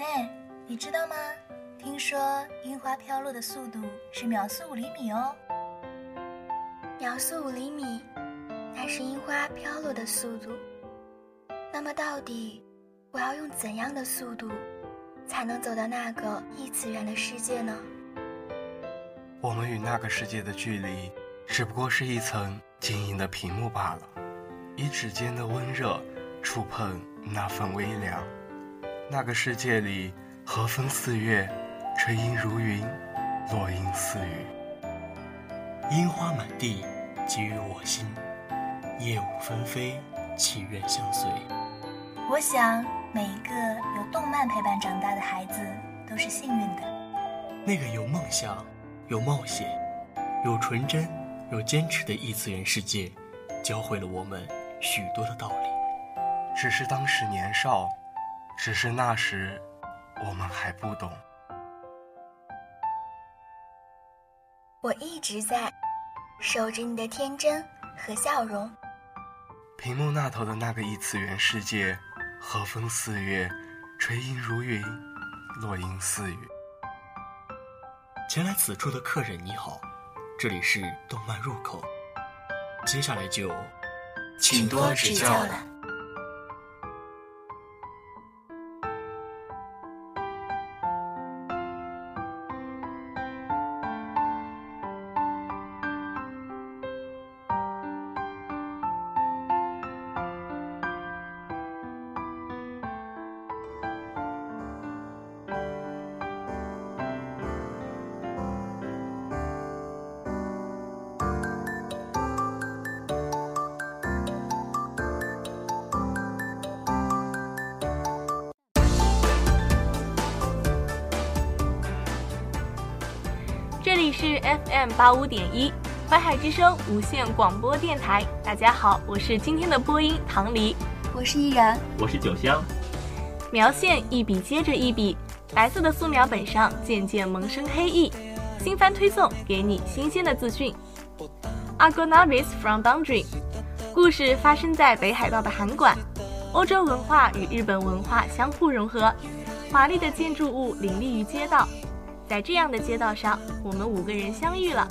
哎，你知道吗？听说樱花飘落的速度是秒速五厘米哦。秒速五厘米，那是樱花飘落的速度。那么到底我要用怎样的速度，才能走到那个异次元的世界呢？我们与那个世界的距离，只不过是一层晶莹的屏幕罢了。以指尖的温热触碰那份微凉。那个世界里，和风似月，垂阴如云，落英似雨。樱花满地，给予我心；叶舞纷飞，祈愿相随。我想，每一个有动漫陪伴长大的孩子都是幸运的。那个有梦想。有冒险，有纯真，有坚持的异次元世界，教会了我们许多的道理。只是当时年少，只是那时我们还不懂。我一直在守着你的天真和笑容。屏幕那头的那个异次元世界，和风四月，垂樱如云，落英似雨。前来此处的客人你好，这里是动漫入口，接下来就请多指教了。里是 FM 八五点一淮海之声无线广播电台。大家好，我是今天的播音唐黎，我是依然，我是九香。描线一笔接着一笔，白色的素描本上渐渐萌生黑意。新番推送，给你新鲜的资讯。Argonavis from Daydream，故事发生在北海道的函馆，欧洲文化与日本文化相互融合，华丽的建筑物林立于街道。在这样的街道上，我们五个人相遇了，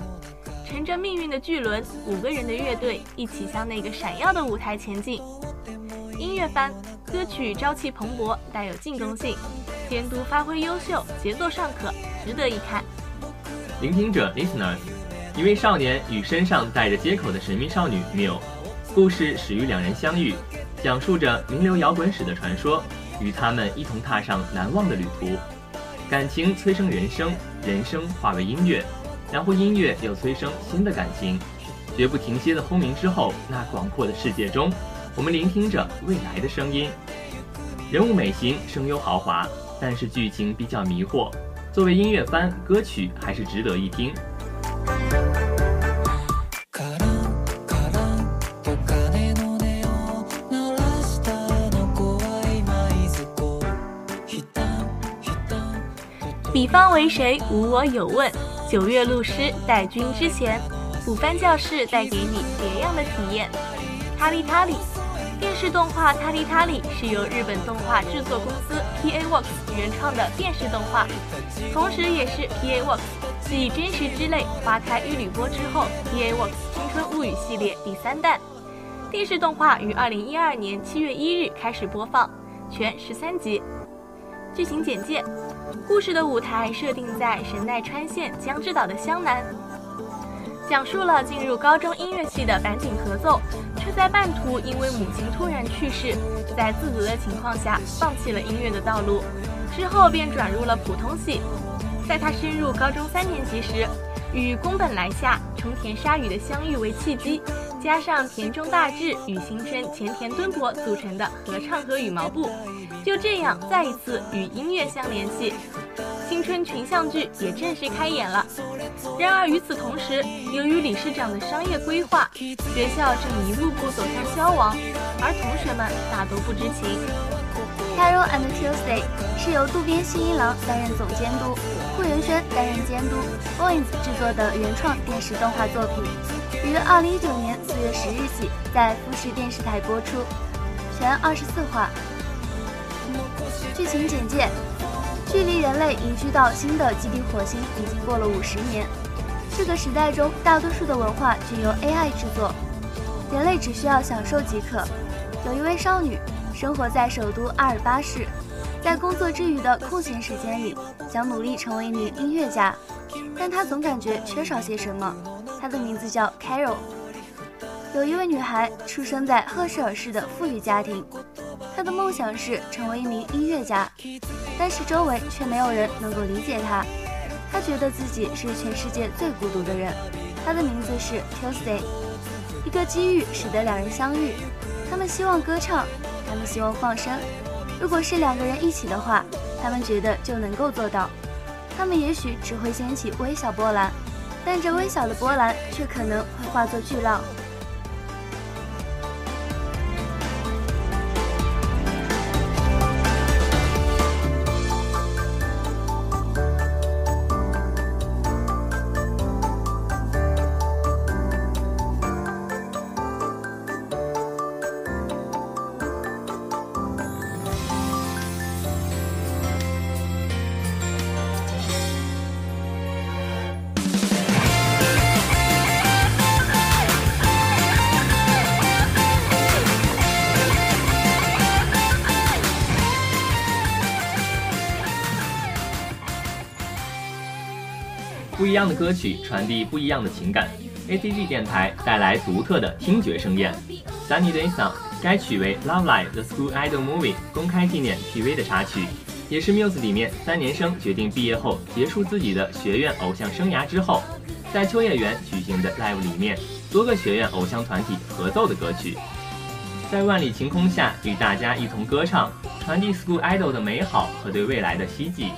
乘着命运的巨轮，五个人的乐队一起向那个闪耀的舞台前进。音乐番，歌曲朝气蓬勃，带有进攻性，监督发挥优秀，节奏尚可，值得一看。聆听者 listeners，一位少年与身上带着接口的神秘少女 Miu，故事始于两人相遇，讲述着名流摇滚史的传说，与他们一同踏上难忘的旅途。感情催生人生，人生化为音乐，然后音乐又催生新的感情，绝不停歇的轰鸣之后，那广阔的世界中，我们聆听着未来的声音。人物美型，声优豪华，但是剧情比较迷惑。作为音乐番，歌曲还是值得一听。方为谁？无我有问。九月录诗待君之前，五番教室带给你别样的体验。塔里塔里，电视动画《塔里塔里》是由日本动画制作公司 PA Works 原创的电视动画，同时也是 PA Works 继《真实之泪》《花开玉女波》之后，PA Works 青春物语系列第三弹。电视动画于二零一二年七月一日开始播放，全十三集。剧情简介：故事的舞台设定在神奈川县江之岛的湘南，讲述了进入高中音乐系的板井合奏，却在半途因为母亲突然去世，在自责的情况下放弃了音乐的道路，之后便转入了普通系。在他升入高中三年级时，与宫本来夏、冲田沙羽的相遇为契机，加上田中大志与新生前田敦博组成的合唱和羽毛部。就这样，再一次与音乐相联系，青春群像剧也正式开演了。然而与此同时，由于理事长的商业规划，学校正一步步走向消亡，而同学们大都不知情。《Carol and Tuesday》是由渡边信一郎担任总监督，户原轩担任监督，Boys 制作的原创电视动画作品，于二零一九年四月十日起在富士电视台播出，全二十四话。剧情简介：距离人类移居到新的基地火星已经过了五十年。这个时代中，大多数的文化均由 AI 制作，人类只需要享受即可。有一位少女生活在首都阿尔巴市，在工作之余的空闲时间里，想努力成为一名音乐家，但她总感觉缺少些什么。她的名字叫 Carol。有一位女孩出生在赫舍尔市的富裕家庭，他的梦想是成为一名音乐家，但是周围却没有人能够理解他。他觉得自己是全世界最孤独的人。他的名字是 Tuesday。一个机遇使得两人相遇，他们希望歌唱，他们希望放声。如果是两个人一起的话，他们觉得就能够做到。他们也许只会掀起微小波澜，但这微小的波澜却可能会化作巨浪。样的歌曲传递不一样的情感，ACG 电台带来独特的听觉盛宴。Sunny Day Song 该曲为《Love Live: The School Idol Movie》公开纪念 TV 的插曲，也是 Muse 里面三年生决定毕业后结束自己的学院偶像生涯之后，在秋叶原举行的 Live 里面，多个学院偶像团体合奏的歌曲。在万里晴空下，与大家一同歌唱，传递 School Idol 的美好和对未来的希冀。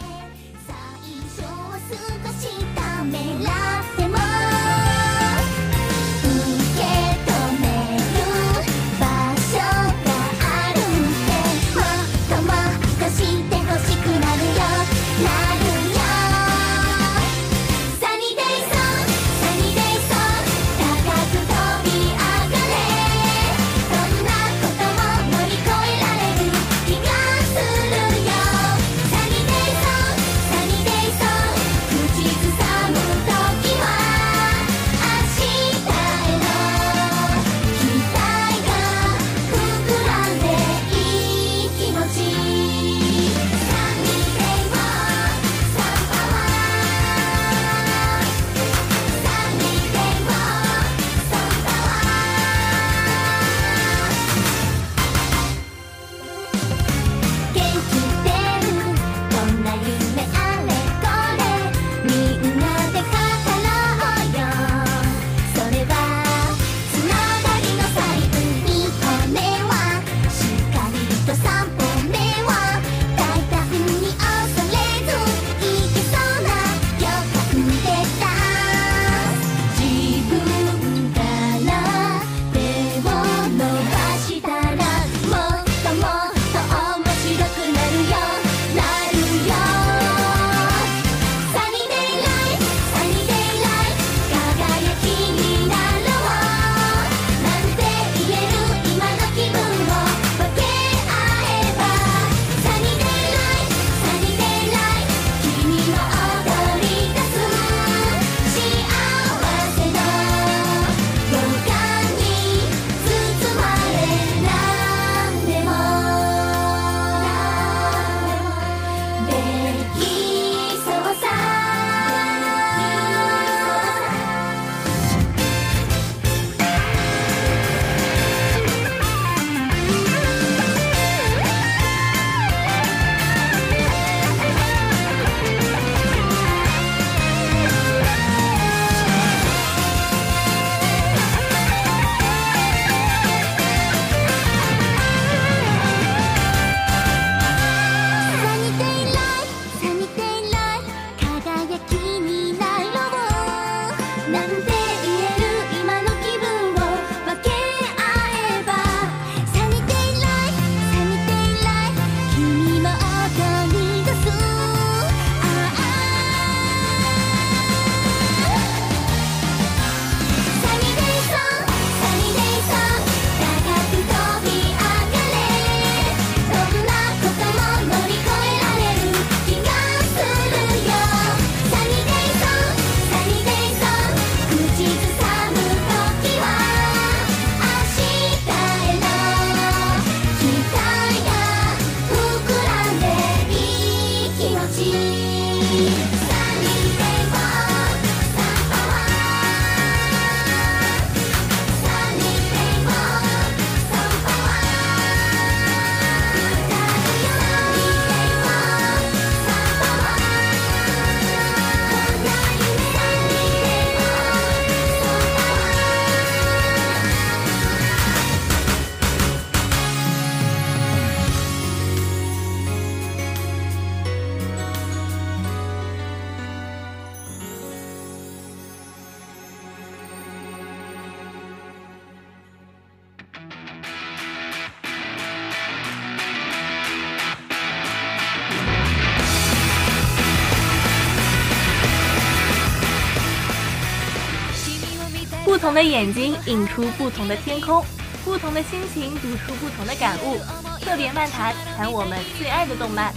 的眼睛映出不同的天空，不同的心情读出不同的感悟。特别漫谈谈我们最爱的动漫，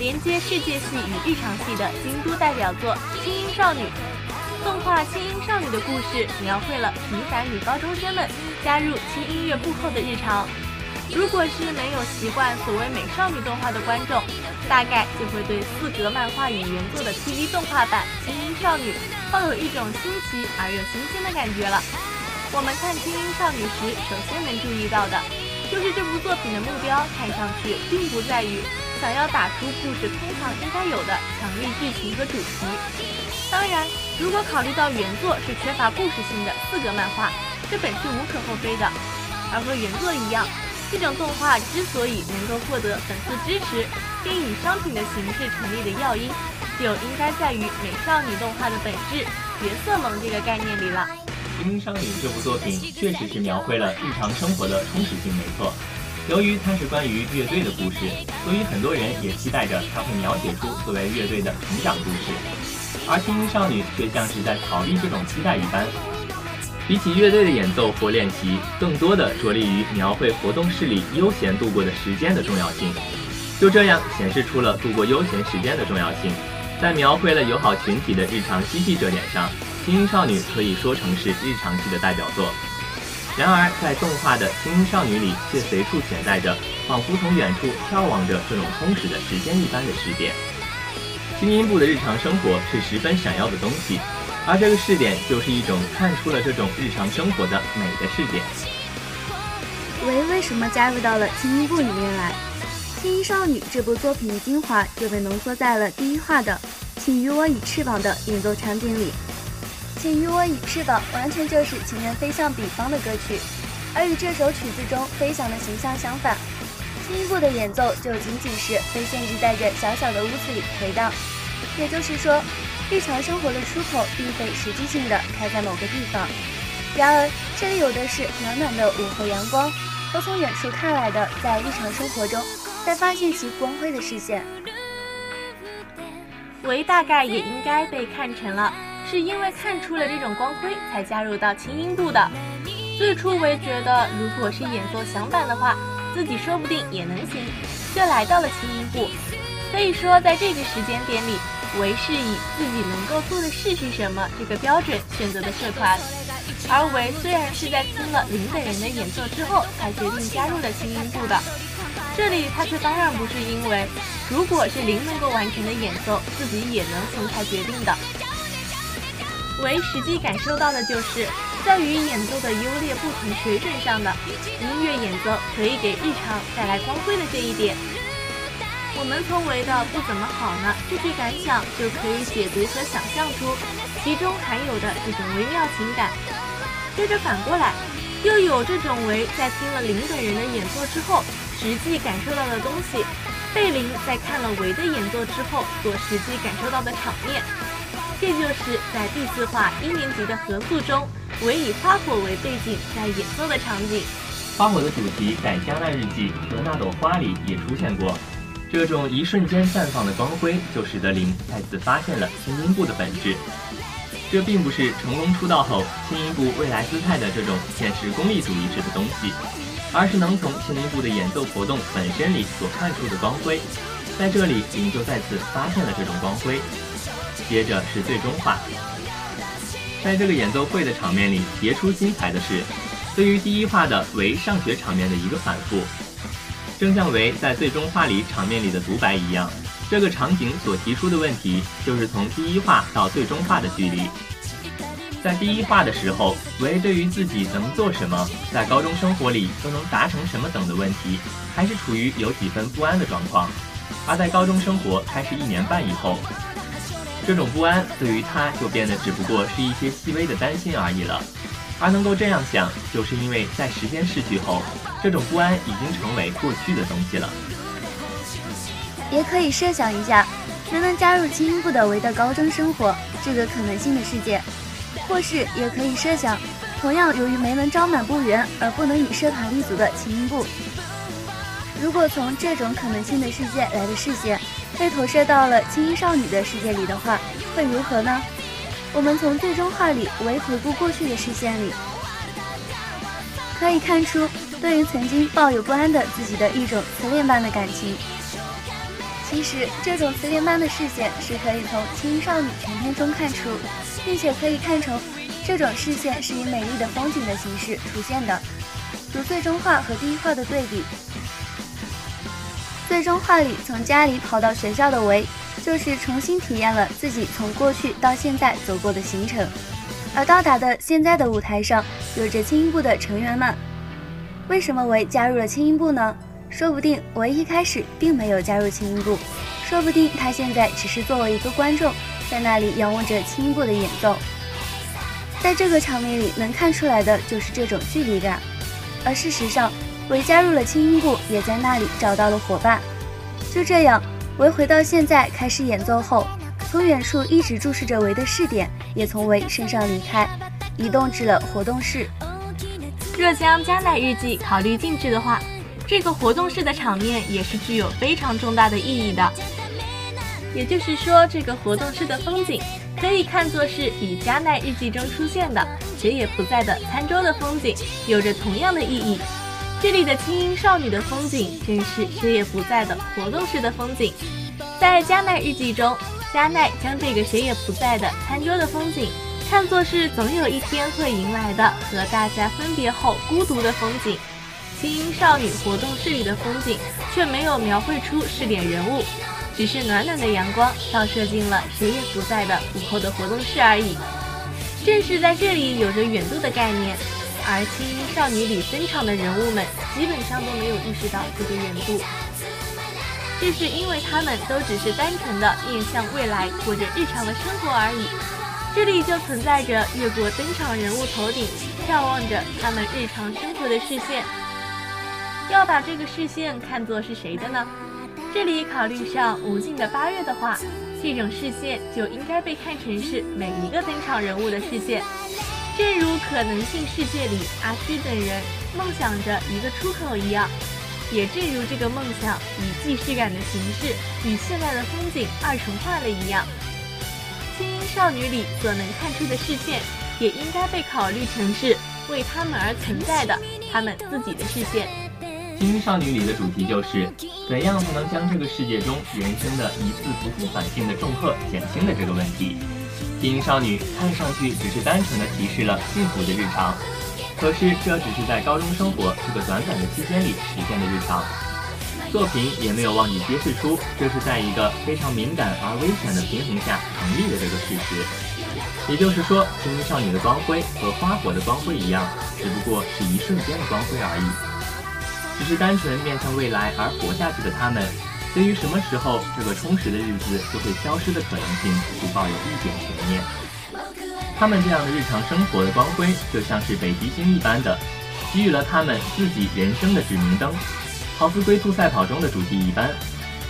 连接世界系与日常系的京都代表作《轻音少女》。动画《轻音少女》的故事描绘了平凡女高中生们加入轻音乐部后的日常。如果是没有习惯所谓美少女动画的观众，大概就会对四格漫画与原作的 TV 动画版《轻音少女》抱有一种新奇而又新鲜的感觉了。我们看《轻音少女》时，首先能注意到的，就是这部作品的目标看上去并不在于想要打出故事通常应该有的强力剧情和主题。当然，如果考虑到原作是缺乏故事性的四格漫画，这本是无可厚非的。而和原作一样。这种动画之所以能够获得粉丝支持，并以商品的形式成立的要因，就应该在于美少女动画的本质——角色萌这个概念里了。《精灵少女》这部作品确实是描绘了日常生活的充实性，没错。由于它是关于乐队的故事，所以很多人也期待着它会描写出作为乐队的成长故事，而《精灵少女》却像是在逃避这种期待一般。比起乐队的演奏或练习，更多的着力于描绘活动室里悠闲度过的时间的重要性。就这样显示出了度过悠闲时间的重要性。在描绘了友好群体的日常嬉戏这点上，《轻音少女》可以说成是日常系的代表作。然而，在动画的《轻音少女》里，却随处潜在着仿佛从远处眺望着这种充实的时间一般的视点。轻音部的日常生活是十分闪耀的东西。而这个试点就是一种看出了这种日常生活的美的试点。维为什么加入到了轻音部里面来？《轻音少女》这部作品的精华就被浓缩在了第一话的《请与我以翅膀》的演奏场景里。《请与我以翅膀》完全就是情人飞向彼方的歌曲，而与这首曲子中飞翔的形象相反，轻音部的演奏就仅仅是被限制在这小小的屋子里回荡。也就是说。日常生活的出口并非实际性的开在某个地方，然而这里有的是暖暖的午后阳光和从远处看来的在日常生活中在发现其光辉的视线。维大概也应该被看成了是因为看出了这种光辉才加入到轻音部的。最初维觉得如果是演奏响板的话，自己说不定也能行，就来到了轻音部。可以说在这个时间点里。为是以自己能够做的事是什么这个标准选择的社团，而为虽然是在听了林等人的演奏之后才决定加入了轻音部的，这里他却当然不是因为如果是林能够完成的演奏自己也能行才决定的，为实际感受到的就是在于演奏的优劣不同水准上的音乐演奏可以给日常带来光辉的这一点。我们从维的不怎么好呢这句感想就可以解读和想象出其中含有的这种微妙情感。接着反过来，又有这种维在听了林等人的演奏之后实际感受到的东西，贝林在看了维的演奏之后所实际感受到的场面。这就是在第四话一年级的合宿中，维以花火为背景在演奏的场景。花火的主题在《江南日记》和那朵花里也出现过。这种一瞬间绽放的光辉，就使得林再次发现了轻音部的本质。这并不是成龙出道后轻音部未来姿态的这种现实功利主义式的东西，而是能从轻音部的演奏活动本身里所看出的光辉。在这里，林就再次发现了这种光辉。接着是最终话，在这个演奏会的场面里，别出心裁的是，对于第一话的为上学场面的一个反复。正像维在最终话里场面里的独白一样，这个场景所提出的问题就是从第一话到最终话的距离。在第一话的时候，维对于自己能做什么，在高中生活里都能达成什么等的问题，还是处于有几分不安的状况。而在高中生活开始一年半以后，这种不安对于他就变得只不过是一些细微的担心而已了。而能够这样想，就是因为在时间逝去后。这种不安已经成为过去的东西了。也可以设想一下，能能加入轻音部的维的高中生活这个可能性的世界，或是也可以设想，同样由于没能招满部员而不能以社团立足的轻音部，如果从这种可能性的世界来的视线被投射到了轻音少女的世界里的话，会如何呢？我们从最终话里为回顾过去的视线里，可以看出对于曾经抱有不安的自己的一种慈恋般的感情。其实，这种思恋般的视线是可以从《青少女全篇》中看出，并且可以看成这种视线是以美丽的风景的形式出现的，如最终话和第一话的对比。最终话里从家里跑到学校的维。就是重新体验了自己从过去到现在走过的行程，而到达的现在的舞台上，有着轻音部的成员们。为什么维加入了轻音部呢？说不定维一开始并没有加入轻音部，说不定他现在只是作为一个观众，在那里仰望着轻音部的演奏。在这个场面里能看出来的就是这种距离感，而事实上，维加入了轻音部，也在那里找到了伙伴。就这样。维回到现在开始演奏后，从远处一直注视着维的视点也从维身上离开，移动至了活动室。若将加奈日记考虑进去的话，这个活动室的场面也是具有非常重大的意义的。也就是说，这个活动室的风景可以看作是与加奈日记中出现的谁也不在的餐桌的风景有着同样的意义。这里的轻音少女的风景，正是谁也不在的活动室的风景。在加奈日记中，加奈将这个谁也不在的餐桌的风景，看作是总有一天会迎来的和大家分别后孤独的风景。轻音少女活动室里的风景，却没有描绘出试点人物，只是暖暖的阳光照射进了谁也不在的午后的活动室而已。正是在这里，有着远度的概念。而《青音少女》里登场的人物们基本上都没有意识到这个缘故，这是因为他们都只是单纯的面向未来过着日常的生活而已。这里就存在着越过登场人物头顶，眺望着他们日常生活的视线。要把这个视线看作是谁的呢？这里考虑上无尽的八月的话，这种视线就应该被看成是每一个登场人物的视线。正如可能性世界里阿虚等人梦想着一个出口一样，也正如这个梦想以既视感的形式与现在的风景二重化了一样，轻音少女里所能看出的视线，也应该被考虑成是为他们而存在的他们自己的视线。轻音少女里的主题就是怎样才能将这个世界中人生的一次不复返性的重荷减轻的这个问题。轻音少女看上去只是单纯的提示了幸福的日常，可是这只是在高中生活这个短短的期间里实现的日常。作品也没有忘记揭示出这是在一个非常敏感而危险的平衡下成立的这个事实。也就是说，轻音少女的光辉和花火的光辉一样，只不过是一瞬间的光辉而已。只是单纯面向未来而活下去的他们。对于什么时候这个充实的日子就会消失的可能性，不抱有一点悬念。他们这样的日常生活的光辉，就像是北极星一般的，给予了他们自己人生的指明灯，好似龟兔赛跑中的主题一般。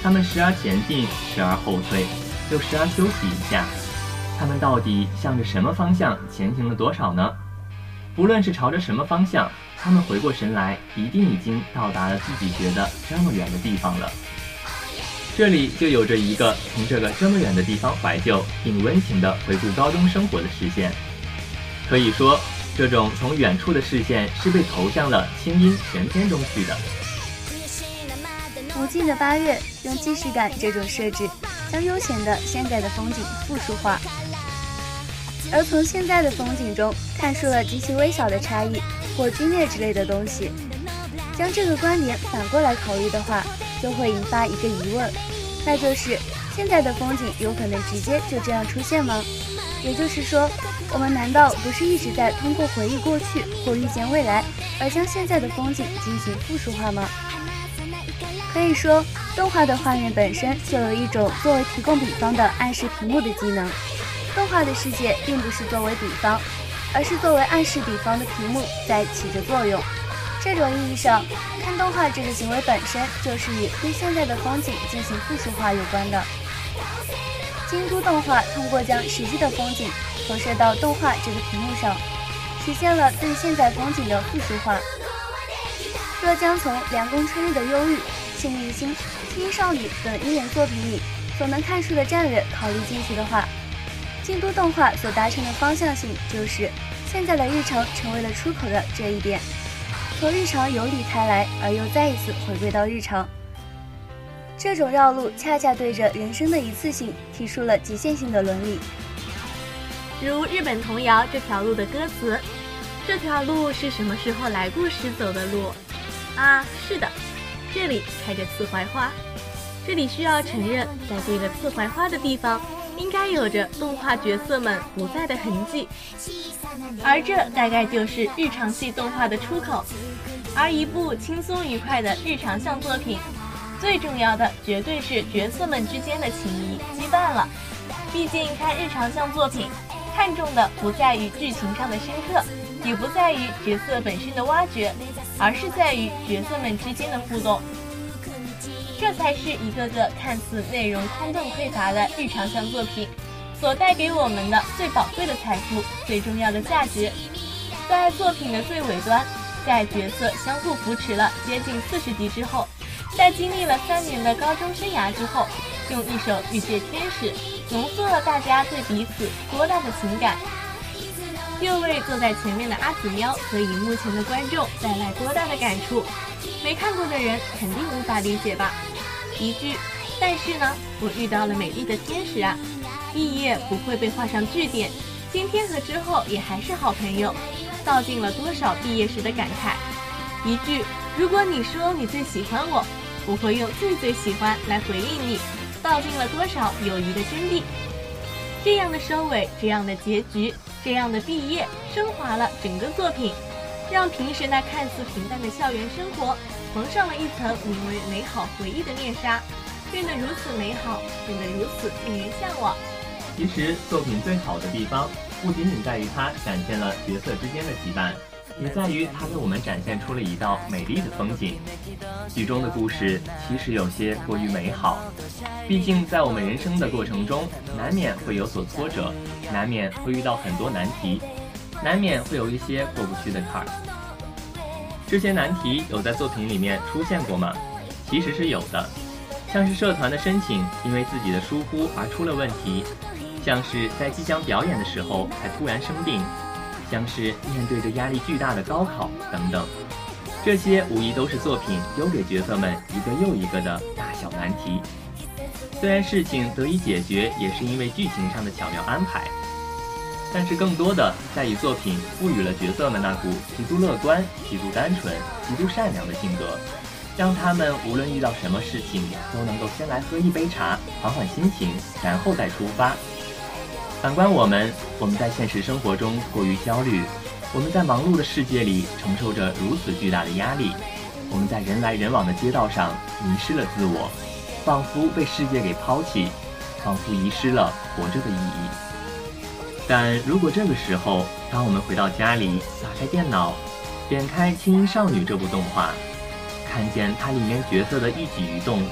他们时而前进，时而后退，又时而休息一下。他们到底向着什么方向前行了多少呢？不论是朝着什么方向，他们回过神来，一定已经到达了自己觉得这么远的地方了。这里就有着一个从这个这么远的地方怀旧并温情的回顾高中生活的视线。可以说，这种从远处的视线是被投向了清音全篇中去的。无尽的八月用既视感这种设置，将悠闲的现在的风景复述化，而从现在的风景中看出了极其微小的差异或皲裂之类的东西。将这个观点反过来考虑的话。就会引发一个疑问，那就是现在的风景有可能直接就这样出现吗？也就是说，我们难道不是一直在通过回忆过去或预见未来，而将现在的风景进行复数化吗？可以说，动画的画面本身就有一种作为提供比方的暗示屏幕的机能。动画的世界并不是作为比方，而是作为暗示比方的屏幕在起着作用。这种意义上，看动画这个行为本身就是与对现在的风景进行复述化有关的。京都动画通过将实际的风景投射到动画这个屏幕上，实现了对现在风景的复述化。若将从《凉宫春日的忧郁》《幸运星》《青少女》等一连作品里所能看出的战略考虑进去的话，京都动画所达成的方向性就是现在的日常成为了出口的这一点，从日常游离开来，而又再一次回归到日常。这种绕路恰恰对着人生的一次性提出了极限性的伦理。如日本童谣这条路的歌词：“这条路是什么时候来过时走的路？啊，是的，这里开着刺槐花。这里需要承认，在这个刺槐花的地方，应该有着动画角色们不在的痕迹。而这大概就是日常系动画的出口。而一部轻松愉快的日常向作品，最重要的绝对是角色们之间的情谊羁绊了。毕竟看日常向作品。”看重的不在于剧情上的深刻，也不在于角色本身的挖掘，而是在于角色们之间的互动。这才是一个个看似内容空洞匮乏的日常向作品所带给我们的最宝贵的财富、最重要的价值。在作品的最尾端，在角色相互扶持了接近四十集之后，在经历了三年的高中生涯之后，用一首《遇见天使》。浓缩了大家对彼此多大的情感，又为坐在前面的阿紫喵和荧幕前的观众带来多大的感触？没看过的人肯定无法理解吧？一句，但是呢，我遇到了美丽的天使啊！毕业不会被画上句点，今天和之后也还是好朋友，道尽了多少毕业时的感慨。一句，如果你说你最喜欢我，我会用最最喜欢来回应你。道尽了多少友谊的真谛？这样的收尾，这样的结局，这样的毕业，升华了整个作品，让平时那看似平淡的校园生活蒙上了一层名为美好回忆的面纱，变得如此美好，变得如此令人向往。其实，作品最好的地方，不仅仅在于它展现了角色之间的羁绊。也在于它给我们展现出了一道美丽的风景。剧中的故事其实有些过于美好，毕竟在我们人生的过程中，难免会有所挫折，难免会遇到很多难题，难免会有一些过不去的坎儿。这些难题有在作品里面出现过吗？其实是有的，像是社团的申请因为自己的疏忽而出了问题，像是在即将表演的时候才突然生病。像是面对着压力巨大的高考等等，这些无疑都是作品丢给角色们一个又一个的大小难题。虽然事情得以解决，也是因为剧情上的巧妙安排，但是更多的在于作品赋予了角色们那股极度乐观、极度单纯、极度善良的性格，让他们无论遇到什么事情，都能够先来喝一杯茶，缓缓心情，然后再出发。反观我们，我们在现实生活中过于焦虑，我们在忙碌的世界里承受着如此巨大的压力，我们在人来人往的街道上迷失了自我，仿佛被世界给抛弃，仿佛遗失了活着的意义。但如果这个时候，当我们回到家里，打开电脑，点开《轻音少女》这部动画，看见它里面角色的一举一动，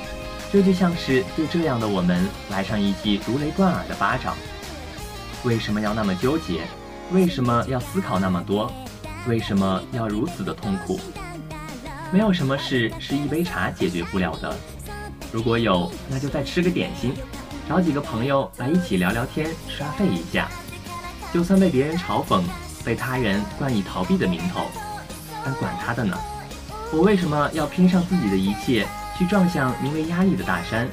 这就像是对这样的我们来上一记如雷贯耳的巴掌。为什么要那么纠结？为什么要思考那么多？为什么要如此的痛苦？没有什么事是一杯茶解决不了的。如果有，那就再吃个点心，找几个朋友来一起聊聊天，刷废一下。就算被别人嘲讽，被他人冠以逃避的名头，但管他的呢？我为什么要拼上自己的一切去撞向名为压力的大山？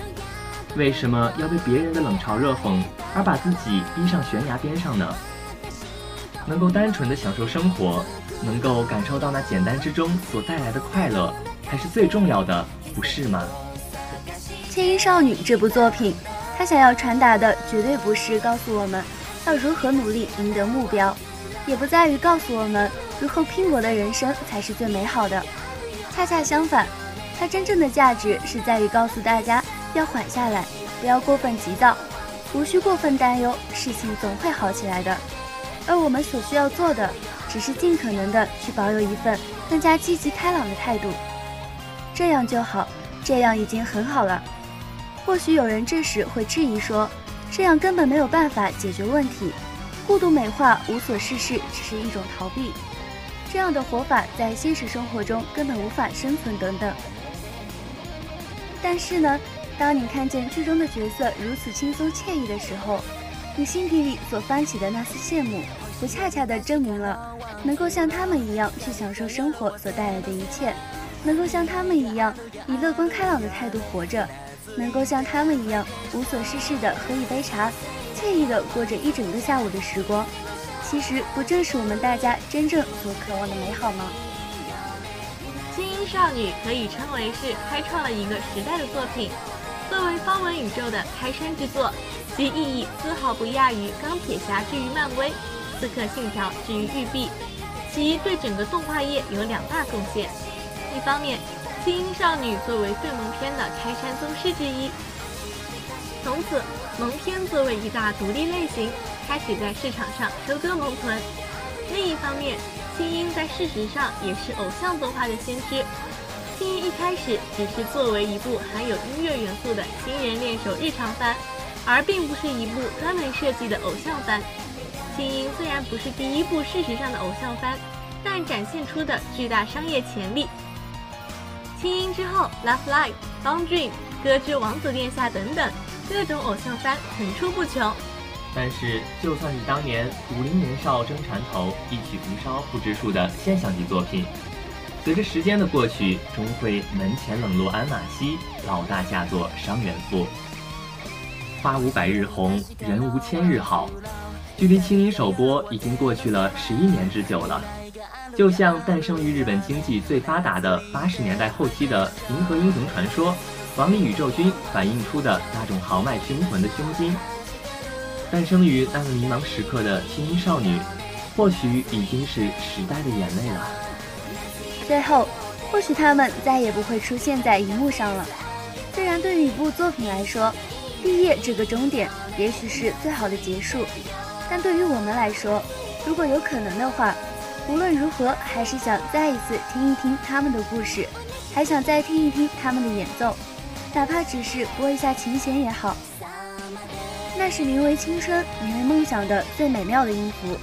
为什么要被别人的冷嘲热讽？而把自己逼上悬崖边上呢？能够单纯的享受生活，能够感受到那简单之中所带来的快乐，才是最重要的，不是吗？《轻音少女》这部作品，它想要传达的绝对不是告诉我们要如何努力赢得目标，也不在于告诉我们如何拼搏的人生才是最美好的。恰恰相反，它真正的价值是在于告诉大家要缓下来，不要过分急躁。无需过分担忧，事情总会好起来的。而我们所需要做的，只是尽可能的去保有一份更加积极开朗的态度，这样就好，这样已经很好了。或许有人这时会质疑说，这样根本没有办法解决问题，过度美化无所事事只是一种逃避，这样的活法在现实生活中根本无法生存等等。但是呢？当你看见剧中的角色如此轻松惬意的时候，你心底里所翻起的那丝羡慕，不恰恰的证明了能够像他们一样去享受生活所带来的一切，能够像他们一样以乐观开朗的态度活着，能够像他们一样无所事事的喝一杯茶，惬意的过着一整个下午的时光，其实不正是我们大家真正所渴望的美好吗？精英少女可以称为是开创了一个时代的作品，作为方文宇宙的开山之作。其意义丝毫不亚于钢铁侠之于漫威，刺客信条之于育碧。其对整个动画业有两大贡献：一方面，精英少女作为对萌片的开山宗师之一，从此萌片作为一大独立类型，开始在市场上收割萌臀；另一方面，精英在事实上也是偶像动画的先驱。精英一开始只是作为一部含有音乐元素的新人练手日常番。而并不是一部专门设计的偶像番，《精英》虽然不是第一部事实上的偶像番，但展现出的巨大商业潜力。《精英》之后，《Love Live》、《Bong Dream》、《歌之王子殿下》等等各种偶像番层出不穷。但是，就算是当年武林年少争缠头、一曲红烧不知数的现象级作品，随着时间的过去，终会门前冷落鞍马稀，老大嫁作伤员妇。花无百日红，人无千日好。距离《青音》首播已经过去了十一年之久了，就像诞生于日本经济最发达的八十年代后期的《银河英雄传说》，王力宇宙军反映出的那种豪迈凶魂的胸襟。诞生于那个迷茫时刻的青音少女，或许已经是时代的眼泪了。最后，或许他们再也不会出现在荧幕上了。虽然对于一部作品来说，毕业这个终点，也许是最好的结束，但对于我们来说，如果有可能的话，无论如何，还是想再一次听一听他们的故事，还想再听一听他们的演奏，哪怕只是拨一下琴弦也好。那是名为青春、名为梦想的最美妙的音符。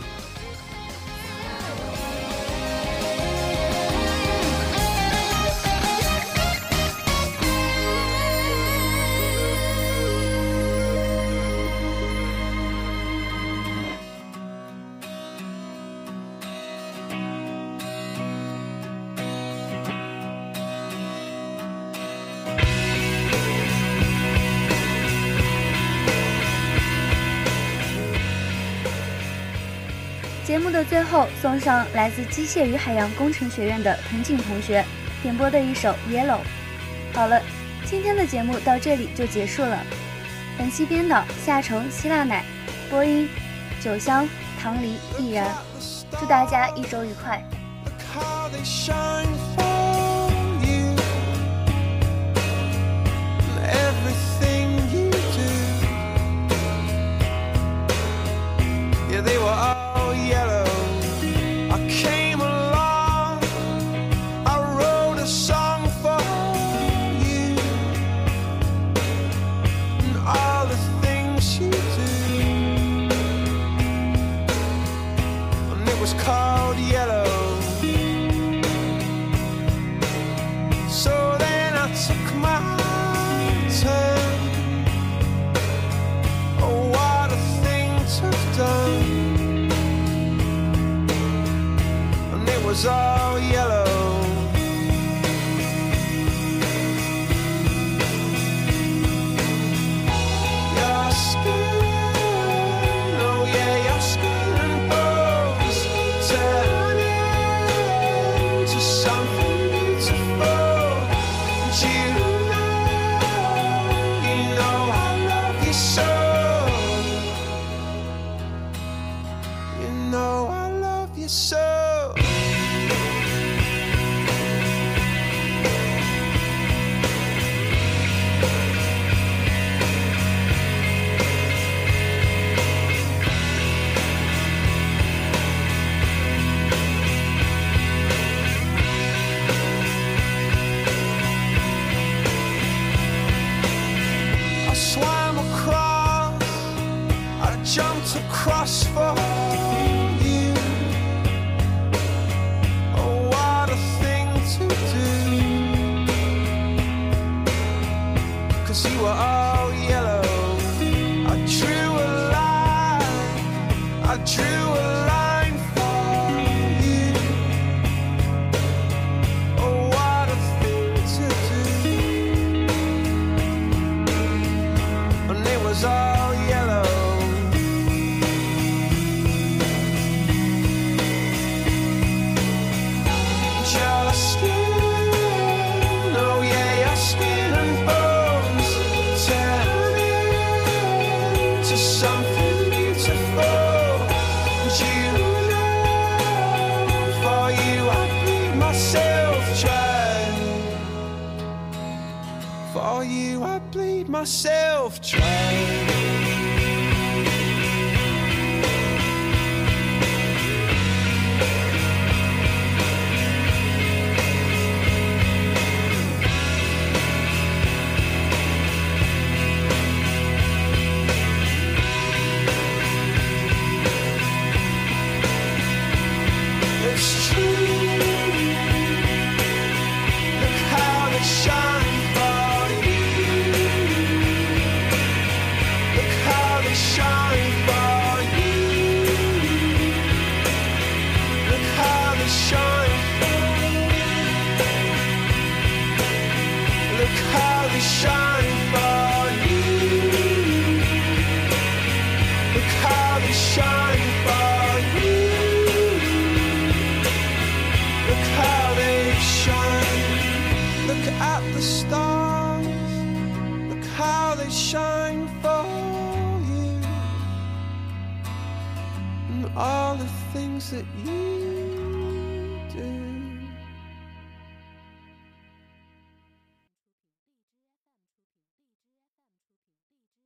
最后，送上来自机械与海洋工程学院的藤井同学点播的一首《Yellow》。好了，今天的节目到这里就结束了。本期编导夏虫、希腊奶，播音酒香、唐梨、易然。祝大家一周愉快。was all see what I said